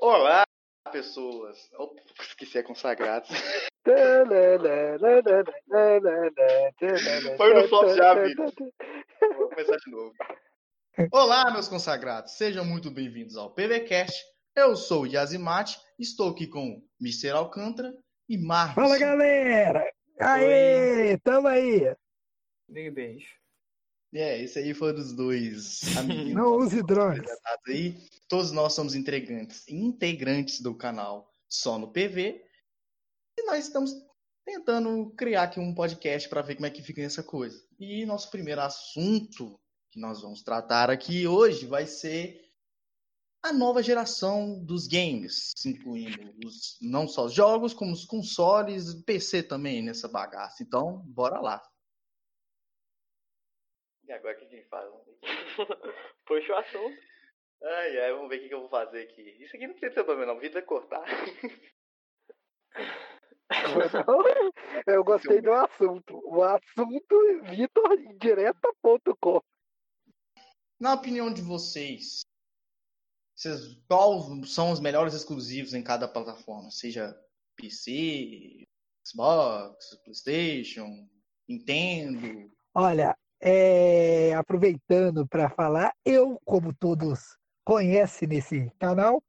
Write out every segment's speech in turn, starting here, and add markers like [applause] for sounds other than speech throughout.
Olá, pessoas. Opa, esqueci a consagrados. Foi no flop já, Vitor. Vou começar de novo. Olá, meus consagrados. Sejam muito bem-vindos ao PVCast. Eu sou o Yazimate, estou aqui com Mr. Alcântara e Marcos. Fala, galera! Aê, tamo aí! Big beijo. É, esse aí foi dos dois amiguinhos. Não use drones. Aí. Todos nós somos integrantes, integrantes do canal Só no PV. E nós estamos tentando criar aqui um podcast para ver como é que fica essa coisa. E nosso primeiro assunto que nós vamos tratar aqui hoje vai ser a nova geração dos games, incluindo os, não só os jogos, como os consoles, PC também nessa bagaça. Então, bora lá. E agora o que a gente faz? [laughs] Puxa o assunto. Ai, ai, vamos ver o que, que eu vou fazer aqui. Isso aqui não precisa ter problema, não. O Vitor vai cortar. [laughs] Eu gostei do assunto. O assunto vitordireta.com. Na opinião de vocês, vocês, qual são os melhores exclusivos em cada plataforma? Seja PC, Xbox, PlayStation, Nintendo? Olha, é, aproveitando para falar, eu, como todos conhecem nesse canal,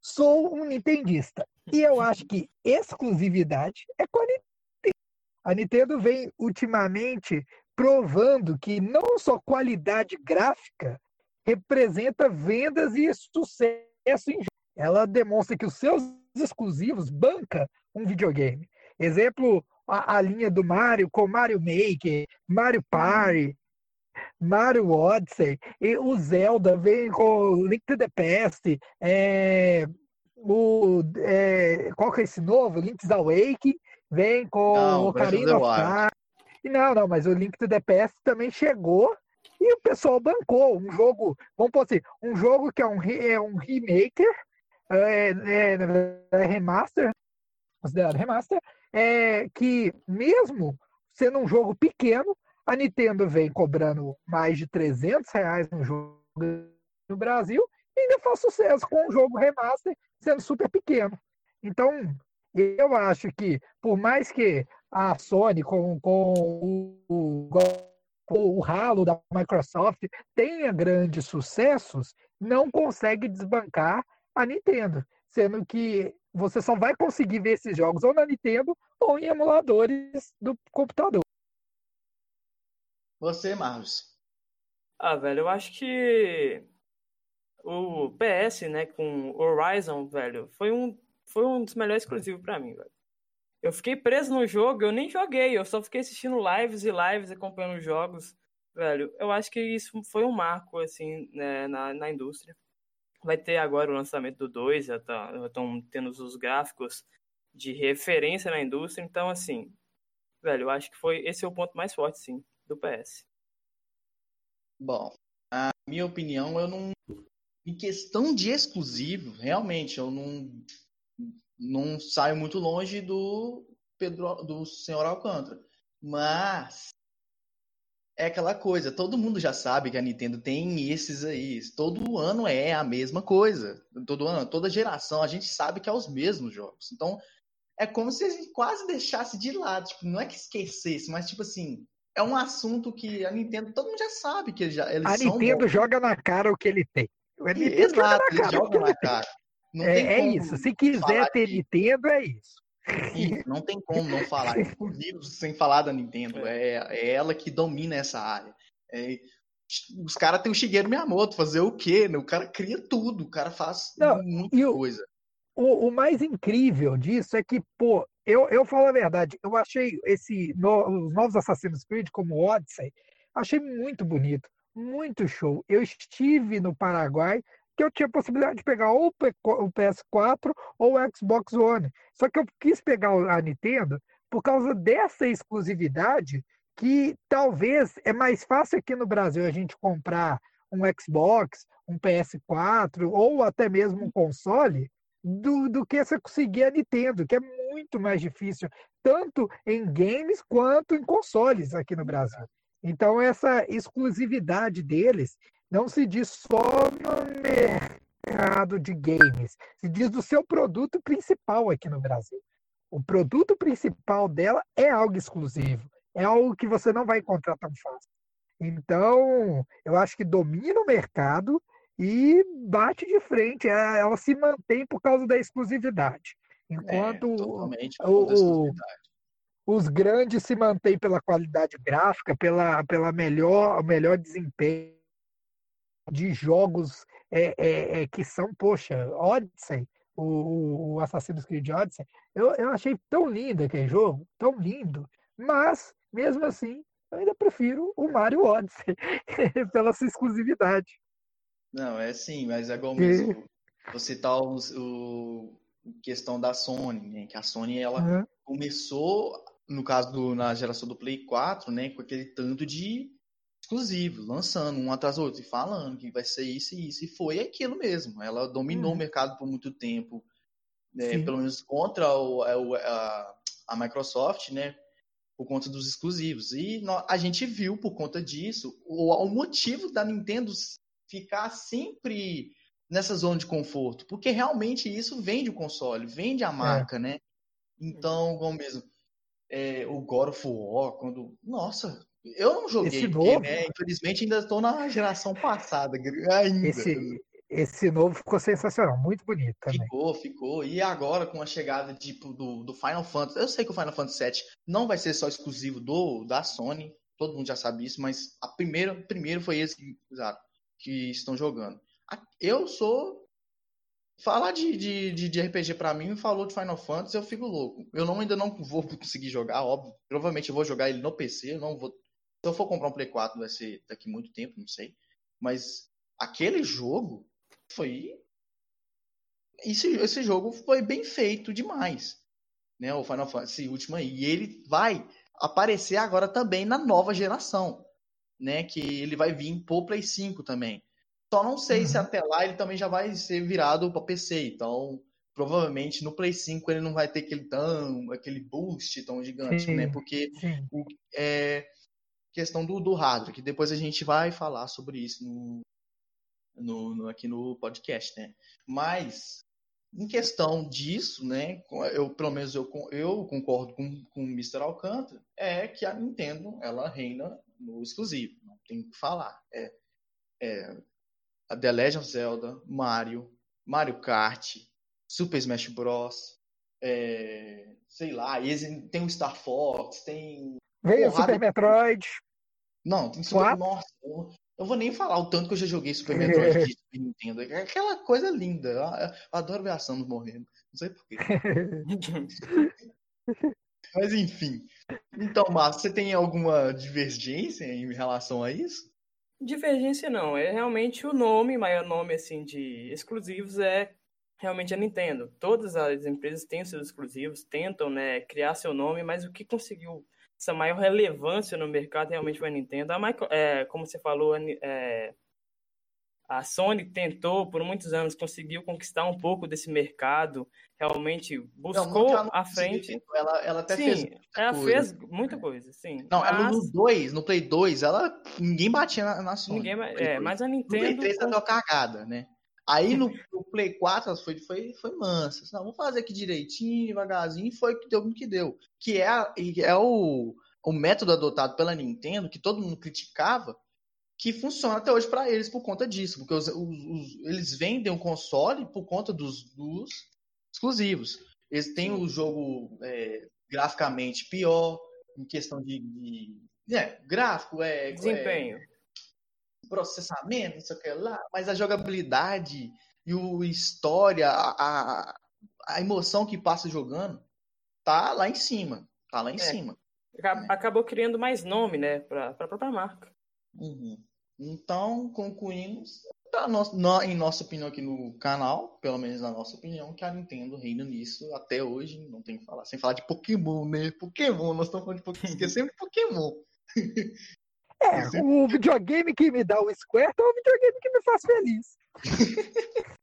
sou um nintendista. E eu [laughs] acho que exclusividade é com a Nintendo. A Nintendo vem ultimamente provando que não só qualidade gráfica representa vendas e sucesso em Ela demonstra que os seus exclusivos banca um videogame. Exemplo, a, a linha do Mario com Mario Maker, Mario Party, Mario Odyssey, e o Zelda vem com Link to the Past, é, o, é, qual que é esse novo? Link's Awakening, vem com Não, Ocarina of Time. Não, não, mas o Link to the Past também chegou e o pessoal bancou um jogo, vamos por assim, um jogo que é um, é um remaker, é, é, é remaster, considerado remaster, é, que mesmo sendo um jogo pequeno, a Nintendo vem cobrando mais de 300 reais no jogo no Brasil e ainda faz sucesso com um jogo remaster sendo super pequeno. Então, eu acho que, por mais que a Sony, com, com o, o, o ralo da Microsoft, tenha grandes sucessos, não consegue desbancar a Nintendo. Sendo que você só vai conseguir ver esses jogos ou na Nintendo ou em emuladores do computador. Você, Marcos. Ah, velho, eu acho que o PS, né, com Horizon, velho, foi um, foi um dos melhores exclusivos para mim, velho. Eu fiquei preso no jogo, eu nem joguei, eu só fiquei assistindo lives e lives, acompanhando os jogos, velho. Eu acho que isso foi um marco, assim, né, na, na indústria. Vai ter agora o lançamento do 2, já estão tá, tendo os gráficos de referência na indústria, então, assim, velho, eu acho que foi esse é o ponto mais forte, sim, do PS. Bom, a minha opinião, eu não. Em questão de exclusivo, realmente, eu não, não saio muito longe do Pedro, do senhor Alcântara. Mas é aquela coisa, todo mundo já sabe que a Nintendo tem esses aí. Todo ano é a mesma coisa. Todo ano, toda geração, a gente sabe que é os mesmos jogos. Então, é como se a gente quase deixasse de lado. Tipo, não é que esquecesse, mas tipo assim, é um assunto que a Nintendo, todo mundo já sabe que eles já eles A Nintendo bons. joga na cara o que ele tem. A Nintendo Exato, joga na cara ele na cara. É, é isso. Se quiser ter de- Nintendo, é isso. Isso, não tem como não falar sem falar da Nintendo. É, é ela que domina essa área. É, os caras têm o Shigeru Miyamoto, fazer o quê? né? O cara cria tudo, o cara faz Não, muita o- coisa. O, o mais incrível disso é que, pô, eu, eu falo a verdade, eu achei esse no- os novos Assassin's Creed, como o Odyssey, achei muito bonito, muito show. Eu estive no Paraguai, que eu tinha possibilidade de pegar ou o P- o PS4 ou o Xbox One. Só que eu quis pegar a Nintendo por causa dessa exclusividade que talvez é mais fácil aqui no Brasil a gente comprar um Xbox, um PS4 ou até mesmo um console do, do que você conseguir a Nintendo, que é muito mais difícil, tanto em games quanto em consoles aqui no Brasil. Então, essa exclusividade deles não se diz só no mercado de games, se diz do seu produto principal aqui no Brasil. O produto principal dela é algo exclusivo, é algo que você não vai encontrar tão fácil. Então, eu acho que domina o mercado e bate de frente. É, ela se mantém por causa da exclusividade. Enquanto é, o, o, os grandes se mantêm pela qualidade gráfica, pela, pela melhor, melhor desempenho de jogos é, é, é, que são, poxa, Odyssey, o, o Assassin's Creed Odyssey, eu, eu achei tão lindo aquele jogo, tão lindo, mas, mesmo assim, eu ainda prefiro o Mario Odyssey, [laughs] pela sua exclusividade. Não, é sim, mas é igual mesmo. Você tá o, o questão da Sony, né? Que a Sony ela uhum. começou, no caso do, na geração do Play 4, né, com aquele tanto de exclusivos, lançando um atrás do outro e falando que vai ser isso e isso. E foi aquilo mesmo. Ela dominou uhum. o mercado por muito tempo, né, pelo menos contra o, é, o, a, a Microsoft, né? Por conta dos exclusivos. E a gente viu, por conta disso, o, o motivo da Nintendo ficar sempre nessa zona de conforto, porque realmente isso vende o console, vende a é. marca, é. né? Então, como mesmo, é, o God of War, quando. Nossa, eu não joguei, porque, né, infelizmente ainda estou na geração passada. Ainda. Esse, esse novo ficou sensacional, muito bonito também. Ficou, ficou. E agora, com a chegada tipo, do, do Final Fantasy, eu sei que o Final Fantasy VII não vai ser só exclusivo do da Sony, todo mundo já sabe isso, mas a primeira, primeiro foi esse que usaram que estão jogando. Eu sou. Falar de, de, de RPG para mim, falou de Final Fantasy, eu fico louco. Eu não, ainda não vou [laughs] conseguir jogar, óbvio. Provavelmente eu vou jogar ele no PC, eu não vou. Se eu for comprar um Play 4, vai ser daqui muito tempo, não sei. Mas aquele jogo foi. Esse, esse jogo foi bem feito demais. Né? O Final Fantasy último aí. E ele vai aparecer agora também na nova geração né? Que ele vai vir pro Play 5 também. Só não sei uhum. se até lá ele também já vai ser virado para PC. Então, provavelmente no Play 5 ele não vai ter aquele tão, aquele boost tão gigante, né? sim, né? Porque o, é questão do, do hardware, que depois a gente vai falar sobre isso no, no, no, aqui no podcast, né? Mas em questão disso, né? Eu pelo menos eu, eu concordo com, com o Mr. Alcântara, é que a Nintendo ela reina no exclusivo, não tem o que falar. É, é a The Legend of Zelda, Mario, Mario Kart, Super Smash Bros. É, sei lá, tem o Star Fox, tem. Veio o Super Metroid. Não, tem Super. Nossa, eu não vou nem falar o tanto que eu já joguei Super Metroid de [laughs] Super Nintendo. É aquela coisa linda. Eu, eu adoro ver a Samus morrendo. Não sei porquê. [laughs] Mas enfim. Então, Márcio, você tem alguma divergência em relação a isso? Divergência não, é realmente o nome, maior nome assim de exclusivos é realmente a Nintendo. Todas as empresas têm seus exclusivos, tentam né, criar seu nome, mas o que conseguiu essa maior relevância no mercado realmente foi a Nintendo. A Micro, é, como você falou, é, a Sony tentou por muitos anos, conseguiu conquistar um pouco desse mercado, realmente buscou não, à frente. Ela, ela até sim, fez. Ela coisa. fez muita coisa, sim. Não, mas... no 2, no Play 2, ela ninguém batia na, na Sony. Ninguém, é, mas a Nintendo. No Play 3 ela deu cagada, né? Aí no, no, Play 4 foi, foi, foi mansa. Não, vamos fazer aqui direitinho, devagarzinho, e foi que deu o que deu. Que é, é o, o método adotado pela Nintendo, que todo mundo criticava, que funciona até hoje para eles por conta disso, porque os, os, os, eles vendem o console por conta dos, dos exclusivos. Eles têm o jogo é, graficamente pior, em questão de, de é, gráfico, é, é desempenho, é, processamento, não sei o que lá, mas a jogabilidade e o história, a, a, a emoção que passa jogando, tá lá em cima, tá lá em é. cima. Acabou criando mais nome, né, para a própria marca. Uhum. Então, concluímos, tá no, em nossa opinião aqui no canal, pelo menos na nossa opinião, que a Nintendo reina nisso até hoje, não tem que falar, sem falar de Pokémon, né? Pokémon, nós estamos falando de Pokémon, esquecendo de Pokémon. [laughs] É, o videogame que me dá o Square é o videogame que me faz feliz. [laughs]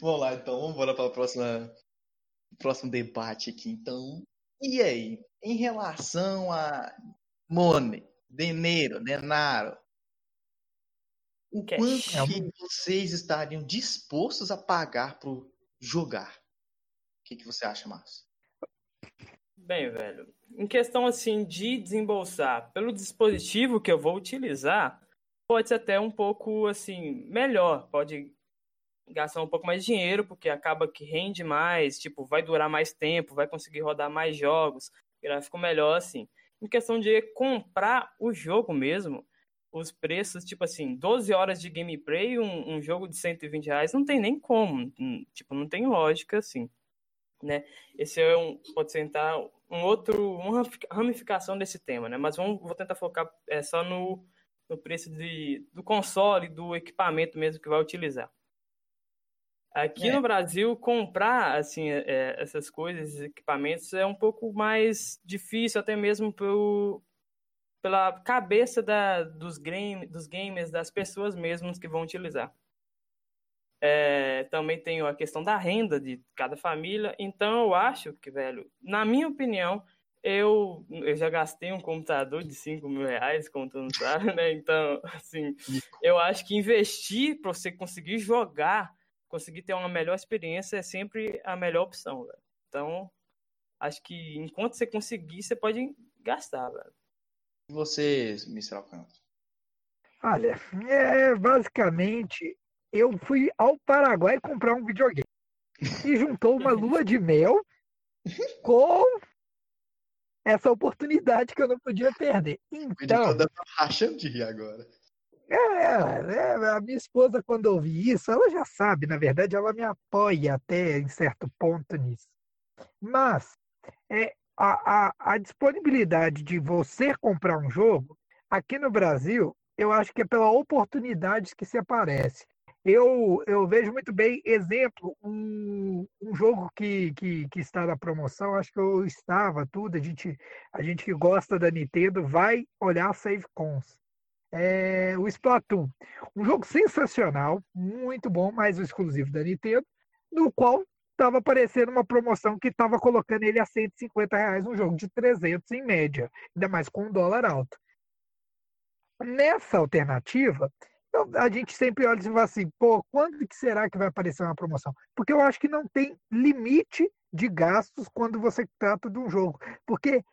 vamos lá, então, vamos embora para o próximo debate aqui, então. E aí, em relação a Money, dinheiro, denaro, o Cash. quanto é que vocês estariam dispostos a pagar por jogar? O que, que você acha, Márcio? Bem, velho, em questão assim de desembolsar pelo dispositivo que eu vou utilizar, pode ser até um pouco assim melhor, pode gastar um pouco mais de dinheiro porque acaba que rende mais, tipo, vai durar mais tempo, vai conseguir rodar mais jogos, gráfico melhor assim. Em questão de comprar o jogo mesmo, os preços, tipo assim, 12 horas de gameplay, um, um jogo de 120 reais, não tem nem como, tipo, não tem lógica assim, né? Esse é um, pode ser então, um outro, uma ramificação desse tema, né? Mas vamos, vou tentar focar é, só no, no preço de, do console, do equipamento mesmo que vai utilizar. Aqui é. no Brasil, comprar assim é, essas coisas, equipamentos, é um pouco mais difícil, até mesmo pelo, pela cabeça da, dos, game, dos gamers, das pessoas mesmas que vão utilizar. É, também tem a questão da renda de cada família. Então, eu acho que, velho, na minha opinião, eu, eu já gastei um computador de 5 mil reais, como tu não sabe, né? Então, [laughs] assim, eu acho que investir para você conseguir jogar, conseguir ter uma melhor experiência é sempre a melhor opção, velho. Então, acho que enquanto você conseguir, você pode gastar, velho. E você, Mr. Alcântara? Olha, é, basicamente, eu fui ao Paraguai comprar um videogame. E juntou uma lua de mel com essa oportunidade que eu não podia perder. Então. Dando racha de agora. É, é, a minha esposa, quando ouvi isso, ela já sabe, na verdade, ela me apoia até em certo ponto nisso. Mas é, a, a, a disponibilidade de você comprar um jogo, aqui no Brasil, eu acho que é pela oportunidade que se aparece. Eu, eu vejo muito bem, exemplo, um, um jogo que, que, que está na promoção, acho que eu estava, tudo, a gente, a gente que gosta da Nintendo vai olhar Save Cons. É, o Splatoon, um jogo sensacional, muito bom, mais um exclusivo da Nintendo, no qual estava aparecendo uma promoção que estava colocando ele a 150 reais, um jogo de 300 em média, ainda mais com um dólar alto. Nessa alternativa, a gente sempre olha e fala assim, pô, quando que será que vai aparecer uma promoção? Porque eu acho que não tem limite de gastos quando você trata de um jogo. Porque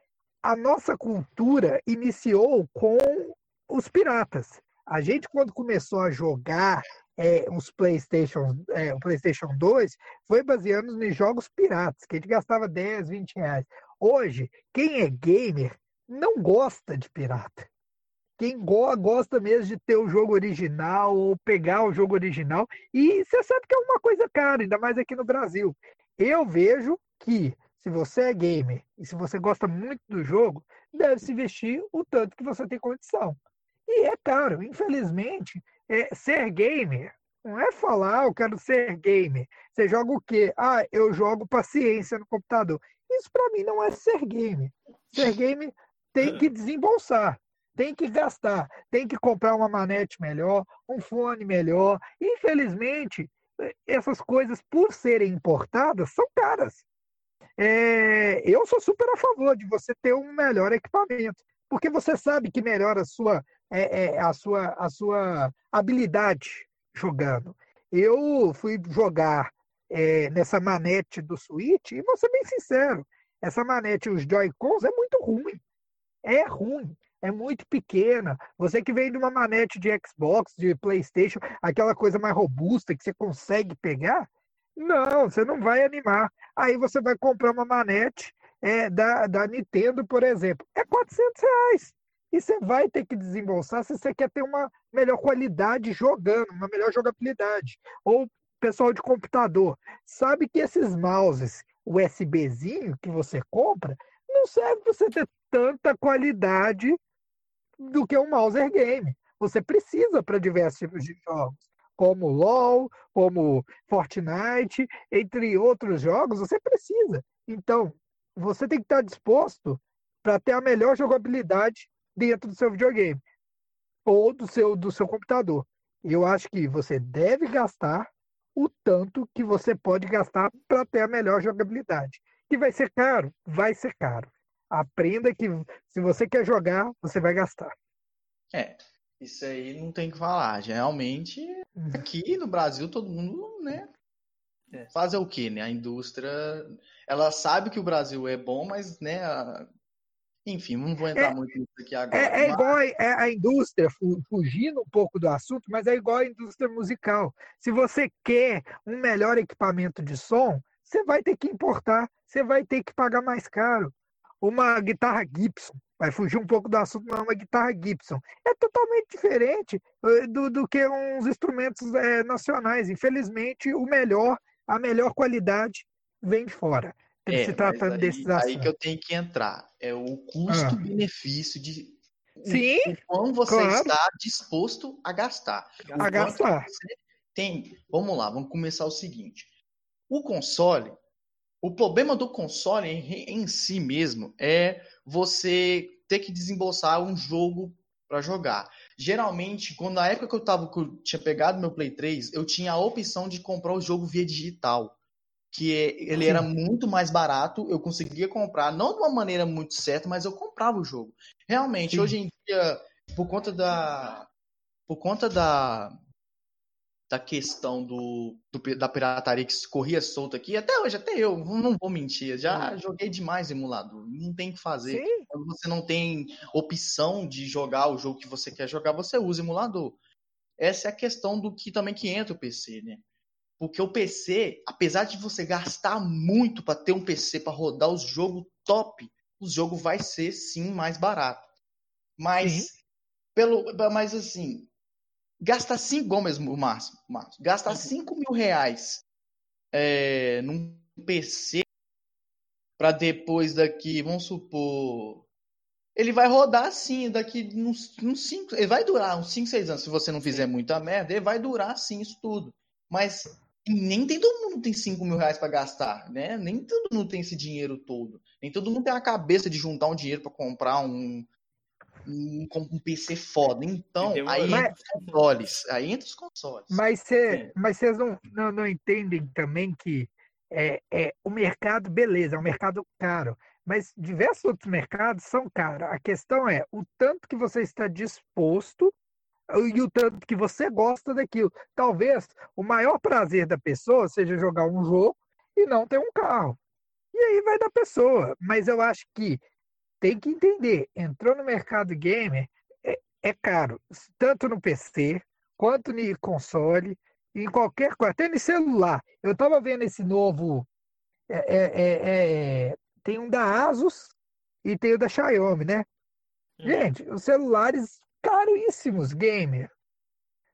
a nossa cultura iniciou com os piratas. A gente, quando começou a jogar é, os PlayStation, é, o PlayStation 2, foi baseando em jogos piratas, que a gente gastava 10, 20 reais. Hoje, quem é gamer não gosta de pirata quem gosta mesmo de ter o jogo original ou pegar o jogo original. E você sabe que é uma coisa cara, ainda mais aqui no Brasil. Eu vejo que se você é gamer e se você gosta muito do jogo, deve se investir o tanto que você tem condição. E é caro, infelizmente, é, ser gamer não é falar, ah, eu quero ser gamer. Você joga o quê? Ah, eu jogo paciência no computador. Isso para mim não é ser gamer. Ser [laughs] gamer tem que desembolsar tem que gastar, tem que comprar uma manete melhor, um fone melhor. Infelizmente, essas coisas, por serem importadas, são caras. É, eu sou super a favor de você ter um melhor equipamento, porque você sabe que melhora a sua, é, é, a sua, a sua habilidade jogando. Eu fui jogar é, nessa manete do Switch e vou ser bem sincero, essa manete, os Joy-Cons, é muito ruim. É ruim é muito pequena. Você que vem de uma manete de Xbox, de PlayStation, aquela coisa mais robusta que você consegue pegar, não, você não vai animar. Aí você vai comprar uma manete é, da, da Nintendo, por exemplo, é 400 reais. E você vai ter que desembolsar se você quer ter uma melhor qualidade jogando, uma melhor jogabilidade. Ou pessoal de computador, sabe que esses mouses USBzinho que você compra não serve para você ter tanta qualidade do que um Mauser Game. Você precisa para diversos tipos de jogos, como LoL, como Fortnite, entre outros jogos, você precisa. Então, você tem que estar disposto para ter a melhor jogabilidade dentro do seu videogame ou do seu, do seu computador. Eu acho que você deve gastar o tanto que você pode gastar para ter a melhor jogabilidade. Que vai ser caro? Vai ser caro. Aprenda que se você quer jogar, você vai gastar. É. Isso aí não tem o que falar. Realmente, Uhum. aqui no Brasil, todo mundo, né? É. Fazer o quê, né? A indústria, ela sabe que o Brasil é bom, mas, né? a- Enfim, não vou entrar É- muito nisso aqui agora. É, é mas- igual a, é a indústria, fu- fugindo um pouco do assunto, mas é igual a indústria musical. Se você quer um melhor equipamento de som, você vai ter que importar, você vai ter que pagar mais caro. Uma guitarra Gibson, vai fugir um pouco do assunto, mas uma guitarra Gibson é totalmente diferente eh, do, do que uns instrumentos eh, nacionais. Infelizmente, o melhor, a melhor qualidade vem de fora. É, se tratando aí, desses aí assuntos. que eu tenho que entrar. É o Ah. custo-benefício de o- Sim, o quão você claro. está disposto a gastar. O A gastar. tem. Vamos lá, vamos começar o seguinte. O console, o problema do console em, em si mesmo é você ter que desembolsar um jogo para jogar. Geralmente, quando na época que eu tava, que eu tinha pegado meu Play 3, eu tinha a opção de comprar o jogo via digital que é- ele era muito mais barato, eu conseguia comprar, não de uma maneira muito certa, mas eu comprava o jogo. Realmente, Sim. hoje em dia, por conta da por conta da da questão do, do- da pirataria que corria solto aqui, até hoje, até eu, não vou mentir, já joguei demais emulador, não tem o que fazer. Sim, Quando você não tem opção de jogar o jogo que você quer jogar, você usa emulador. Essa é a questão do que também que entra o PC, né? Porque o PC, apesar de você gastar muito para ter um PC para rodar os jogos top, o jogo vai ser sim mais barato. Mas pelo, mas assim, gastar cinco, igual mesmo o Márcio, Márcio, gastar 5 mil reais é, num PC para depois daqui, vamos supor, ele vai rodar assim, daqui uns 5, ele vai durar uns 5, 6 anos, se você não fizer muita merda, ele vai durar sim isso tudo. Mas nem tem todo mundo tem 5 mil reais para gastar, né? Nem todo mundo tem esse dinheiro todo. Nem todo mundo tem a cabeça de juntar um dinheiro para comprar um, um, um PC foda. Então, aí Mas- entra os consoles. Aí entra os consoles. Mas cê- mas vocês não, não, não entendem também que é, é, o mercado, beleza, é um mercado caro, mas diversos outros mercados são caros. A questão é o tanto que você está disposto e o tanto que você gosta daquilo. Talvez o maior prazer da pessoa seja jogar um jogo e não ter um carro. E aí vai da pessoa. Mas eu acho que tem que entender, entrou no mercado gamer, é, é caro, tanto no PC quanto no console, em qualquer coisa, até no celular. Eu estava vendo esse novo. é, é, é, é, tem um da Asus e tem o da Xiaomi, né? Hum. Gente, os celulares caríssimos, gamer.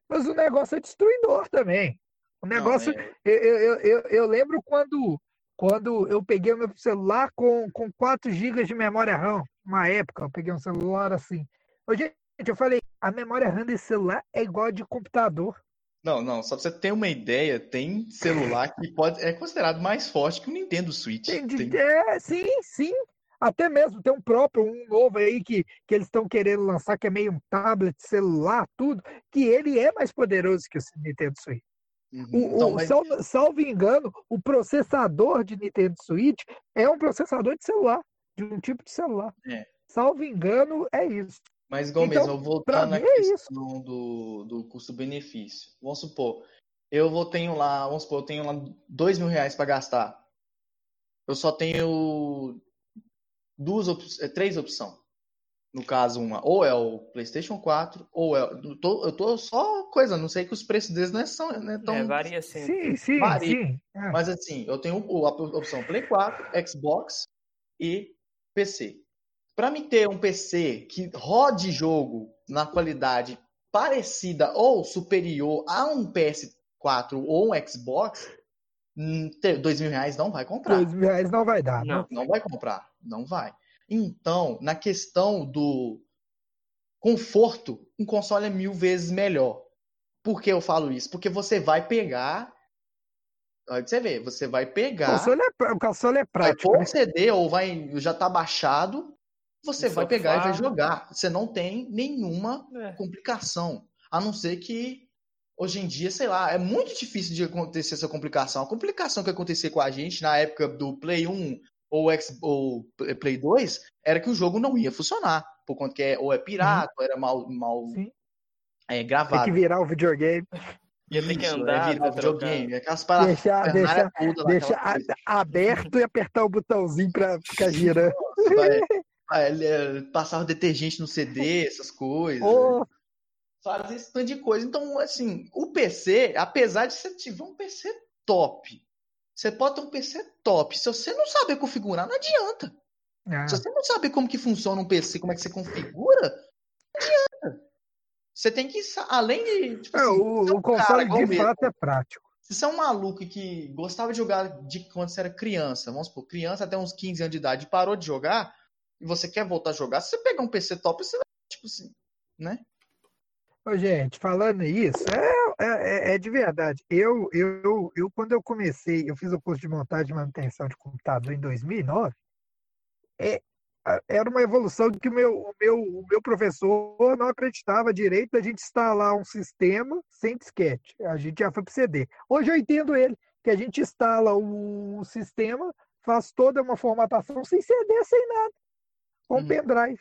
Mas o negócio é destruidor também. O Não, negócio. é- Eu, eu, eu, eu lembro quando, quando eu peguei o meu celular com, com 4 GB de memória RAM. Uma época, eu peguei um celular assim. Ô, gente, eu falei, a memória RAM desse celular é igual a de computador. Não, não, só pra você ter uma ideia, tem celular que pode é considerado mais forte que o Nintendo Switch. Tem Tem- É, sim, sim. Até mesmo tem um próprio, um novo aí que, que eles estão querendo lançar, que é meio um tablet, celular, tudo, que ele é mais poderoso que o Nintendo Switch. O, Então, o- mas- salvo, salvo engano, o processador de Nintendo Switch é um processador de celular, de um tipo de celular. É. Salvo engano, é isso. Mas igual Então, eu voltando à mim é questão do, do custo-benefício. Vamos supor, eu vou tenho lá, vamos supor, eu tenho lá dois mil reais para gastar. Eu só tenho duas, eh, três opções. No caso, uma, ou é o PlayStation 4, ou é. Eu tô, eu tô só coisa, não sei que os preços deles não é, são, não é tão. É, varia sim. Sim, sim, Varia. sim. É. Mas assim, eu tenho a opção Play 4, Xbox e PC. Para me ter um PC que rode jogo na qualidade parecida ou superior a um PS4 ou um Xbox, hum, dois mil reais não vai comprar. Dois mil reais não vai dar. Não. Não vai comprar, não vai. Então, na questão do conforto, um console é mil vezes melhor. Por que eu falo isso? Porque você vai pegar. Olha, você vê, você vai O pegar, console é, o console é vai prático. pôr né? um CD ou vai já tá baixado, você vai pegar e vai jogar. Você não tem nenhuma É. complicação, a não ser que hoje em dia, sei lá, é muito difícil de acontecer essa complicação. A complicação que acontecia com a gente na época do Play 1 ou, X, ou Play 2 era que o jogo não ia funcionar, por conta que é, ou é pirata, ou era mal, mal Sim. É Tem gravado. que virar o videogame. Ia ter que Isso, andar é virar pra videogame. Aquelas paradas. Deixar, deixar, lá, deixar aberto e apertar o botãozinho pra ficar girando. É, passar o detergente no CD, essas coisas. Ô, Fazer esse tanto de coisa. Então, assim, o PC, apesar de você tiver um PC top, você pode ter um PC top. Se você não saber configurar, não adianta. ah, Se você não saber como que funciona um PC, como é que você configura, não adianta. Você tem que, além de. Tipo é, assim, o, você é um o console de mesmo. fato é prático. Se você é um maluco que gostava de jogar de quando você era criança, vamos supor, criança até uns 15 anos de idade, parou de jogar, e você quer voltar a jogar, se você pegar um PC top, você vai, tipo assim, né? Ô, gente, falando isso, é, é, é de verdade. Eu, eu, eu, quando eu comecei, eu fiz o curso de montagem e manutenção de computador em 2009, é, a- era uma evolução que o meu, o meu, o meu professor não acreditava direito da gente instalar um sistema sem disquete. A gente já foi para CD. Hoje eu entendo ele, que a gente instala o sistema, faz toda uma formatação sem CD, sem nada, com Uhum. pendrive.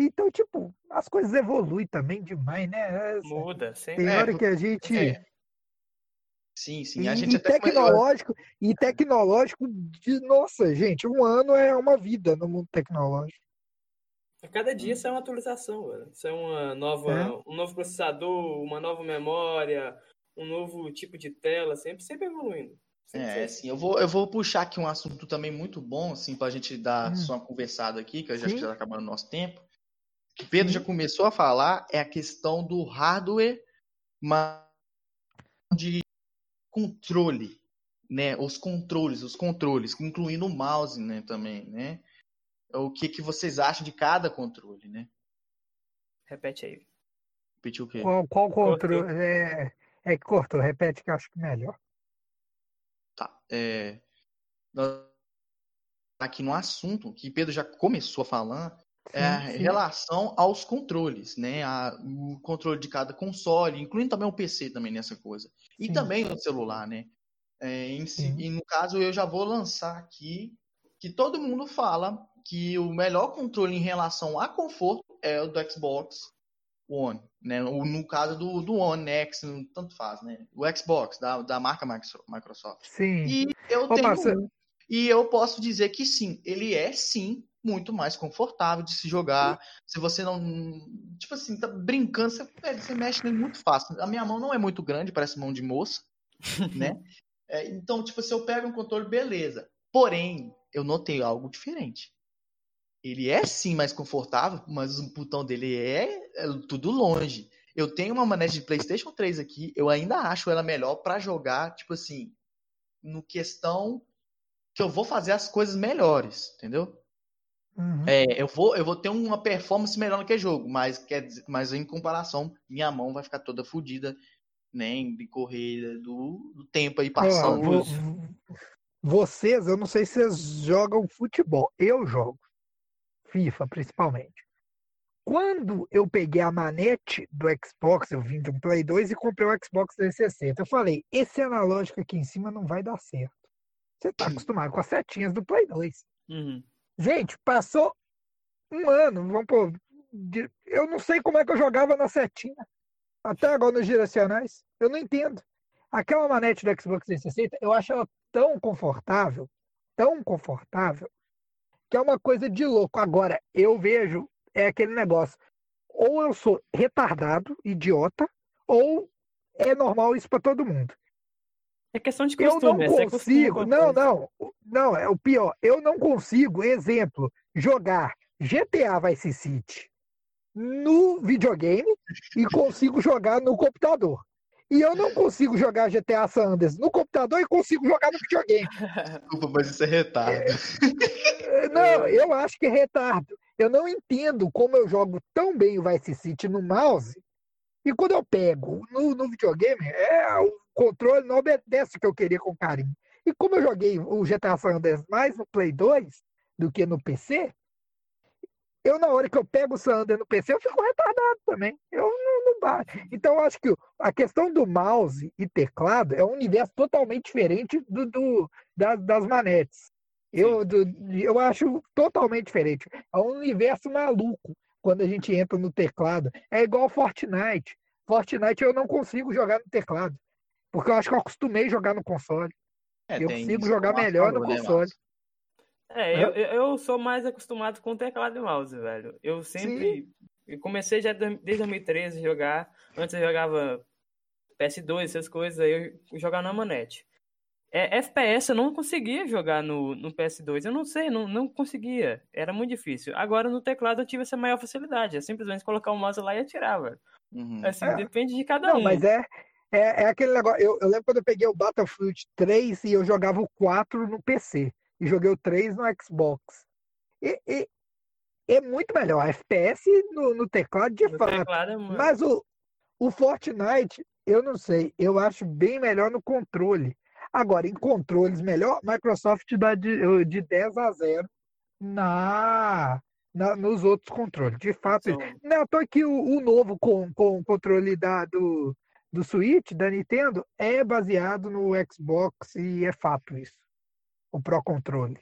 Então, tipo, as coisas evoluem também demais, né? É, Muda, sempre. Tem É, hora que a gente. é. Sim, sim. E, A gente e até come- tecnológico, e tecnológico de. Nossa, gente, um ano é uma vida no mundo tecnológico. A cada dia sai uma atualização, velho. Sai uma nova, É. um novo processador, uma nova memória, um novo tipo de tela, sempre, sempre evoluindo. Sempre É, assim, eu vou, eu vou puxar aqui um assunto também muito bom, assim, pra gente dar Hum. só uma conversada aqui, que eu já acho que Sim. já tá acabando o nosso tempo. O Pedro já começou a falar, é a questão do hardware, mas de controle, né? Os controles, os controles, incluindo o mouse, né, também, né? O que que vocês acham de cada controle, né? Repete aí. Repetiu o quê? Qual, qual controle? É, é que cortou, repete que eu acho que melhor. Tá. É, nós- aqui no assunto que Pedro já começou a falar, é a Sim, sim. relação aos controles, né? A- o controle de cada console, incluindo também o PC também nessa coisa. E Sim. também o celular, né? É, em e no caso, eu já vou lançar aqui que todo mundo fala que o melhor controle em relação a conforto é o do Xbox One, né? O- No caso do, do One X, tanto faz, né? O Xbox, da, da marca Microso- Microsoft. Sim. E eu Ô, tenho um, e eu posso dizer que sim, ele é sim muito mais confortável de se jogar. Se você não, tipo assim, tá brincando, você, velho, você mexe nele muito fácil. A minha mão não é muito grande, parece mão de moça, [laughs] né? É, então, tipo, se eu pego um controle, beleza. Porém, eu notei algo diferente. Ele é sim mais confortável, mas o botão dele é, é tudo longe. Eu tenho uma manete de PlayStation 3 aqui, eu ainda acho ela melhor pra jogar, tipo assim, no questão que eu vou fazer as coisas melhores, entendeu? Uhum. É, eu vou, eu vou ter uma performance melhor naquele jogo, mas quer dizer, mas em comparação, minha mão vai ficar toda fodida, né, em decorrer do, do tempo aí passando. vo- vocês, eu não sei se vocês jogam futebol. Eu jogo. FIFA, principalmente. Quando eu peguei a manete do Xbox, eu vim de um Play 2 e comprei o Xbox 360. Eu falei, esse analógico aqui em cima não vai dar certo. Você tá acostumado com as setinhas do Play 2. Uhum. Gente, passou um ano, vamos pôr. Eu não sei como é que eu jogava na setinha. Até agora nos direcionais. Eu não entendo. Aquela manete do Xbox 360, eu acho ela tão confortável, tão confortável, que é uma coisa de louco. Agora, eu vejo, é aquele negócio. Ou eu sou retardado, idiota, ou é normal isso para todo mundo. É questão de Eu não costume. é, consigo, a não, não, não, é o pior. Eu não consigo, exemplo, jogar GTA Vice City no videogame e consigo jogar no computador. E eu não consigo jogar GTA San Andreas no computador e consigo jogar no videogame. [laughs] Desculpa, mas isso é retardo. Eh, Não, eu acho que é retardo. Eu não entendo como eu jogo tão bem o Vice City no mouse e quando eu pego no, no videogame, é, o controle não obedece o que eu queria com carinho. E como eu joguei o GTA San Andreas mais no Play 2 do que no PC, eu na hora que eu pego o San Andreas no PC, eu fico retardado também. Eu não, não dá. Então eu acho que a questão do mouse e teclado é um universo totalmente diferente do, do- das, das manetes. Eu, do- eu acho totalmente diferente. É um universo maluco quando a gente entra no teclado. É igual Fortnite. Fortnite eu não consigo jogar no teclado. Porque eu acho que eu acostumei a jogar no console. É, eu consigo jogar melhor no né, console. É, eu, eu sou mais acostumado com teclado e mouse, velho. Eu sempre. Eu comecei já desde 2013 a jogar. Antes eu jogava PS2, essas coisas, aí eu jogava na manete. É, FPS eu não conseguia jogar no, no PS2. Eu não sei, não, não conseguia. Era muito difícil. Agora no teclado eu tive essa maior facilidade. É simplesmente colocar o mouse lá e atirar, velho. Uhum. Assim, É. depende de cada Não, um. mas é, é, é aquele negócio. Eu, eu lembro quando eu peguei o Battlefield 3 e eu jogava o 4 no PC. E joguei o 3 no Xbox. E, e- é muito melhor. A FPS no, no teclado, de No fato. teclado é. Mas o, o Fortnite, eu não sei. Eu acho bem melhor no controle. Agora, em controles melhor, Microsoft dá de, de 10 a 0 na, na, nos outros controles. De fato, São- não, tô aqui o, o novo com, com o controle da, do, do Switch, da Nintendo, é baseado no Xbox e é fato isso. O Pro Controle.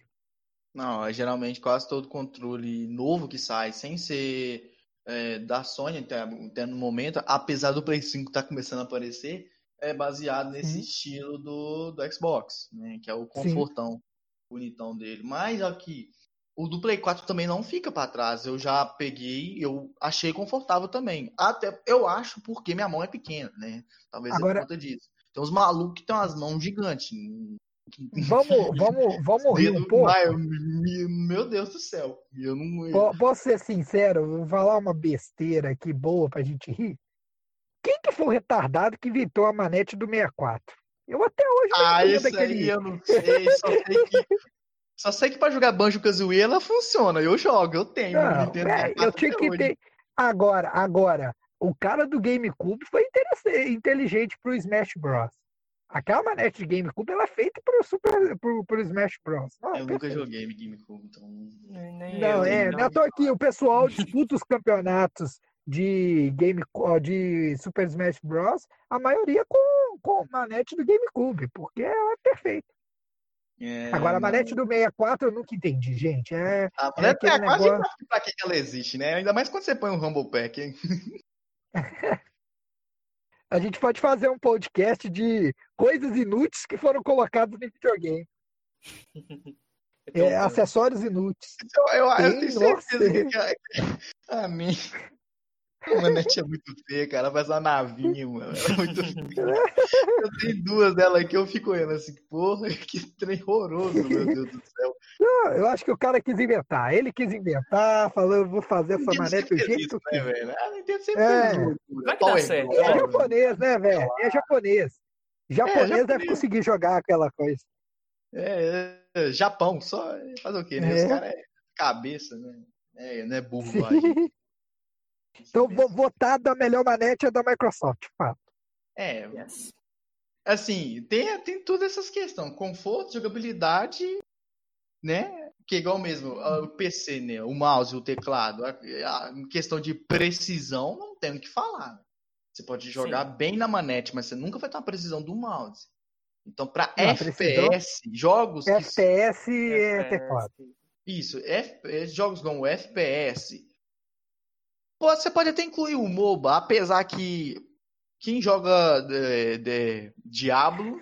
Não, é geralmente quase todo controle novo que sai, sem ser é, da Sony até, até no momento, apesar do Play 5 estar começando a aparecer, é baseado nesse Sim. estilo do, do Xbox, né? Que é o confortão bonitão dele. Mas aqui, o do Play 4 também não fica para trás. Eu já peguei, eu achei confortável também. Até eu acho porque minha mão é pequena, né? Talvez é Agora- por conta disso. Tem uns malucos que tem umas mãos gigantes. [laughs] Vamos, vamos, vamos rir um pouco. Ai, meu Deus do céu. Eu não. Po- Posso ser sincero, vou falar uma besteira aqui boa pra gente rir. Quem que foi o retardado que inventou a manete do 64? Eu até hoje não Ah, isso aquele. aí eu não sei. Só sei que, só sei que pra jogar Banjo Kazooie ela funciona. Eu jogo, eu tenho. Não, Nintendo é, 64 eu tinha que hoje. ter. Agora, agora, o cara do GameCube foi inteligente pro Smash Bros. Aquela manete de GameCube ela é feita pro, Super, pro, pro Smash Bros. Não, Eu nunca perfeito. joguei GameCube, então. Nem- Não, eu, é, não. não tô aqui. O pessoal disputa os campeonatos de game de Super Smash Bros. A maioria com, com manete do GameCube, porque ela é perfeita. É, Agora, a manete do 64 eu nunca entendi, gente. É, A é manete aquele é quase negócio- pra, que ela existe, né? Ainda mais quando você põe um Rumble Pack, hein? [laughs] a gente pode fazer um podcast de coisas inúteis que foram colocadas no videogame. [laughs] É, acessórios inúteis. Eu, eu, eu tenho certeza que a, [laughs] a minha. [laughs] A manete é muito feia, cara. Faz uma navinha, mano. Ela é muito feia. [laughs] Eu tenho duas dela aqui, eu fico olhando assim, porra, [laughs] que trem horroroso, meu Deus do céu. Não, eu acho que o cara quis inventar. Ele quis inventar, falou, eu vou fazer essa manete do jeito isso, que né, velho? A Nintendo sempre É. Vai que dá certo. É Glove. japonês, né, velho? É japonês. Japonês deve japonês. conseguir jogar aquela coisa. É, é, Japão, só fazer o quê, né? É. Os caras é cabeça, né? É, não é burro igual a gente. Então, vou votar da melhor manete é da Microsoft, fato. É, Yes. assim, tem, tem todas essas questões. Conforto, jogabilidade, né? Que é igual mesmo, o PC, né? O mouse, o teclado. A, a- questão de precisão, não tem o que falar. Você pode jogar bem na manete, mas você nunca vai ter uma precisão do mouse. Então, para FPS, jogos que FPS é FPS. teclado. Isso, FPS, jogos como FPS. Você pode até incluir o MOBA, apesar que quem joga é, de, Diablo,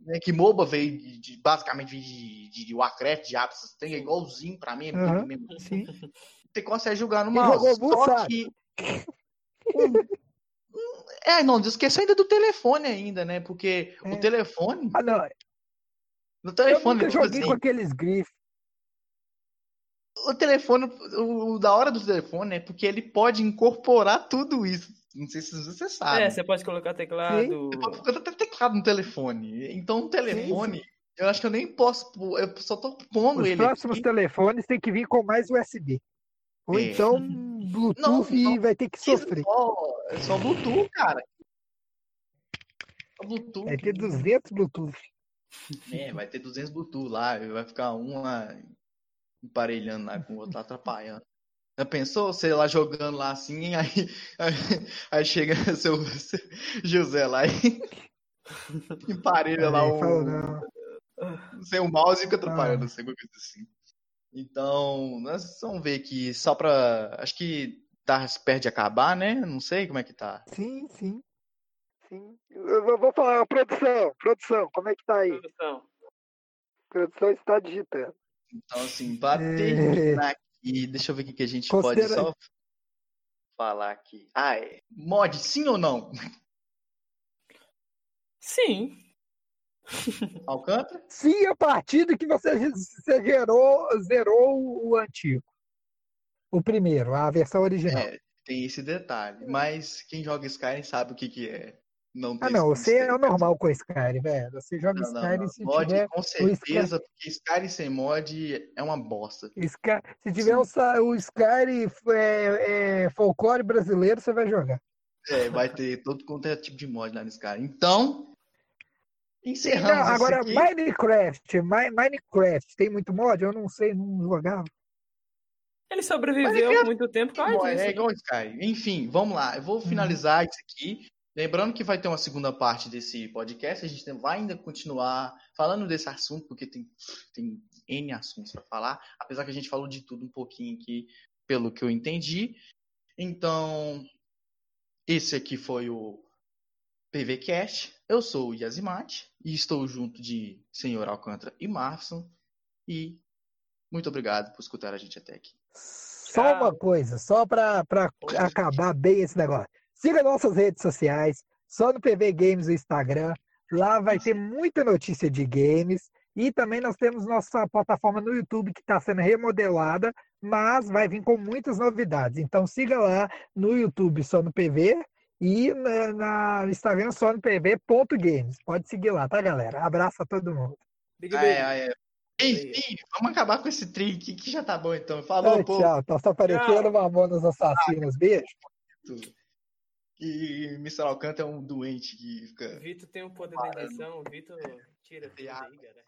né, que MOBA veio de, de- basicamente de, de, de Warcraft, Diablo, tem é igualzinho pra mim, Aham. mesmo. Sim. Você consegue jogar no mouse. Só que. [laughs] É, não, esqueceu ainda do telefone ainda, né? Porque É. o telefone. Ah, não. No Eu telefone, nunca tipo joguei assim, com aqueles grifes. O telefone, o, o da hora do telefone é porque ele pode incorporar tudo isso. Não sei se você sabe. É, você pode colocar teclado. Você pode colocar até teclado no telefone. Então, o telefone, eu acho que eu nem posso. pôr- Eu só tô pondo Os ele. próximos aqui. telefones tem que vir com mais USB. Ou É. então Bluetooth Não, e não vai ter que sofrer. Só, é só Bluetooth, cara. Só Bluetooth. Vai ter 200 Bluetooth. É, vai ter 200 Bluetooth lá. Vai ficar um lá emparelhando lá com o outro lá atrapalhando. Já pensou? Você lá jogando lá assim, aí, [laughs] aí, aí chega seu, [laughs] seu José lá e [laughs] emparelha lá o, não. sem o mouse e fica Ah. atrapalhando, assim, alguma coisa assim. Então, nós vamos ver que só pra. Acho que tá perto de acabar, né? Não sei como é que tá. Sim, sim. Sim. Eu vou falar, produção, produção, como é que tá aí? Produção. Produção está digitando. Então, assim, pra terminar aqui, deixa eu ver o que, que a gente Considera- pode só falar aqui. Ah, é. Mod, sim ou não? Sim. Alcântara? Sim, a partir do que você, você gerou, zerou o antigo. O primeiro, a versão original. É, tem esse detalhe. Mas quem joga Skyrim sabe o que, que é. Não ah, não, você é mistério. normal com Skyrim, velho. Você joga Não, Skyrim não. se Mod, tiver. com Sky- certeza, porque Skyrim sem mod é uma bosta. Sky- se tiver o, o Skyrim é, é, folclore brasileiro, você vai jogar. É, vai ter todo quanto é tipo de mod lá no Skyrim. Então, encerramos Não, agora, isso aqui. Minecraft, Mi- Minecraft, tem muito mod? Eu não sei, não jogava. Ele sobreviveu Minecraft muito tempo Bom, é disso. igual Sky. Enfim, vamos lá. Eu vou finalizar isso aqui. Lembrando que vai ter uma segunda parte desse podcast. A gente vai ainda continuar falando desse assunto, porque tem, tem N assuntos para falar. Apesar que a gente falou de tudo um pouquinho aqui, pelo que eu entendi. Então, esse aqui foi o PVCast. Eu sou o Yazimate e estou junto de Senhor Alcântara e Marson. E muito obrigado por escutar a gente até aqui. Só uma coisa, só para acabar bem esse negócio. Siga nossas redes sociais, só no PV Games no Instagram. Lá vai ter muita notícia de games. E também nós temos nossa plataforma no YouTube que está sendo remodelada, mas vai vir com muitas novidades. Então siga lá no YouTube só no PV e na, na- no Instagram só no PV.games. Pode seguir lá, tá, galera? Abraço a todo mundo. Big Ah, é, é. Enfim, vamos acabar com esse trio aqui que já tá bom então. Falou, pô. tchau, tá só aparecendo Mamonas Assassinas. Beijo. E Mr. Alcântara é um doente que fica. Vitor tem um poder da edição. Vitor tira tudo aí, cara.